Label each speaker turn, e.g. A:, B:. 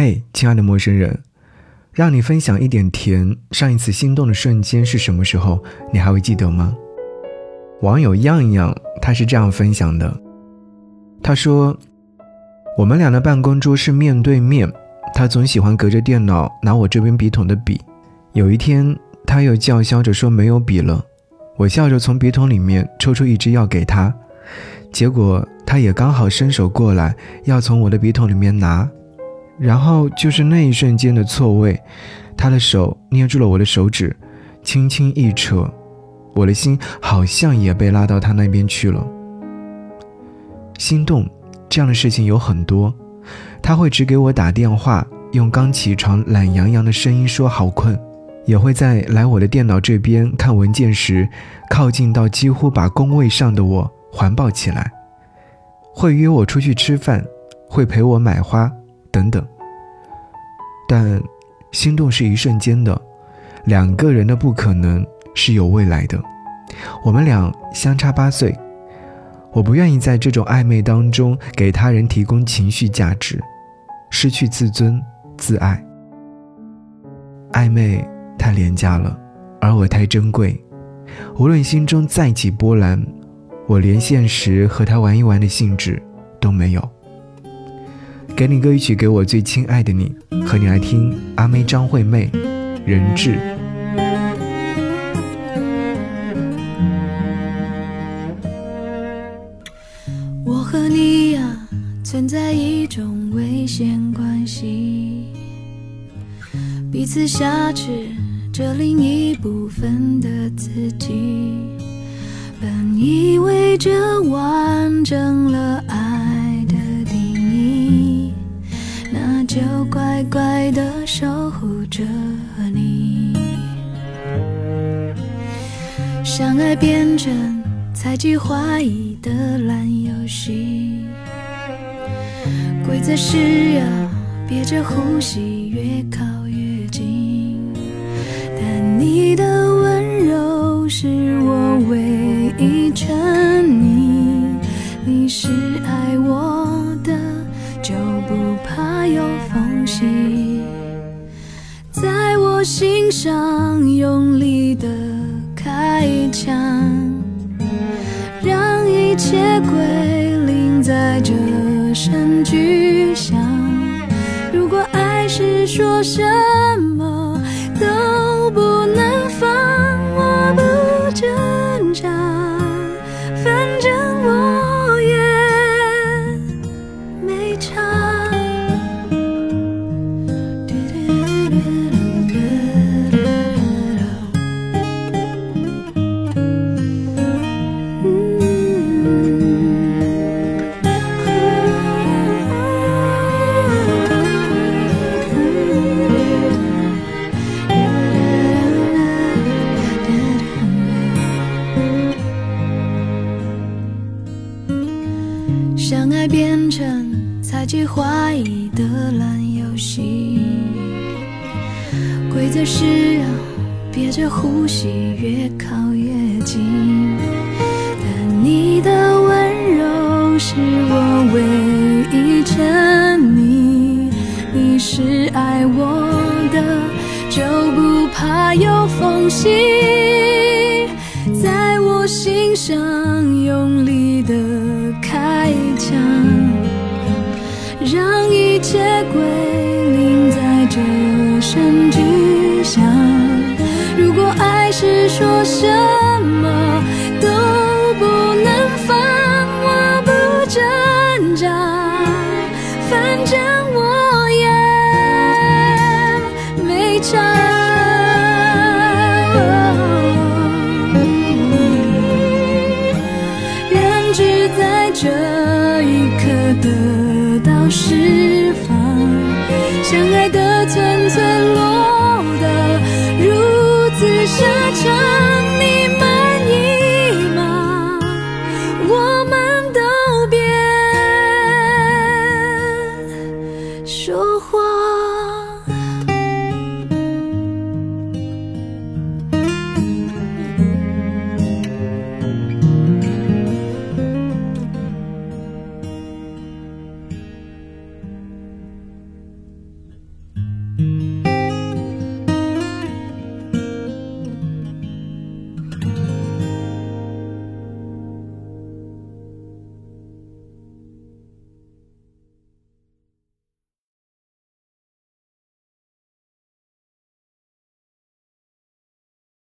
A: 嘿，亲爱的陌生人，让你分享一点甜。上一次心动的瞬间是什么时候？你还会记得吗？网友样样他是这样分享的，他说：“我们俩的办公桌是面对面，他总喜欢隔着电脑拿我这边笔筒的笔。有一天，他又叫嚣着说没有笔了，我笑着从笔筒里面抽出一支要给他，结果他也刚好伸手过来要从我的笔筒里面拿，然后就是那一瞬间的错位，他的手捏住了我的手指，轻轻一扯。”我的心好像也被拉到他那边去了。心动这样的事情有很多，他会只给我打电话，用刚起床懒洋洋的声音说好困，也会在来我的电脑这边看文件时，靠近到几乎把工位上的我环抱起来，会约我出去吃饭，会陪我买花等等。但心动是一瞬间的，两个人的不可能。是有未来的，我们俩相差八岁，我不愿意在这种暧昧当中给他人提供情绪价值，失去自尊自爱。暧昧太廉价了，而我太珍贵，无论心中再起波澜，我连现实和他玩一玩的兴致都没有。给你歌曲，给我最亲爱的你，和你来听阿妹张惠妹，人质。
B: 我和你呀存在一种危险关系，彼此挟持着另一部分的自己。本以为这完整了爱就乖乖的守护着你。相爱变成猜忌怀疑的烂游戏。规则是要憋着呼吸，越靠越近。但你的温柔是我缝隙。在我心上用力的开枪，让一切归零在这。声巨响。成猜忌怀疑的烂游戏，规则是要憋着呼吸，越靠越近。但你的温柔是我唯一沉溺，你是爱我的，就不怕有缝隙，在我心上用力的开。枪一切归零，在这声巨响。如果爱是说声相爱的寸寸落得如此沙场，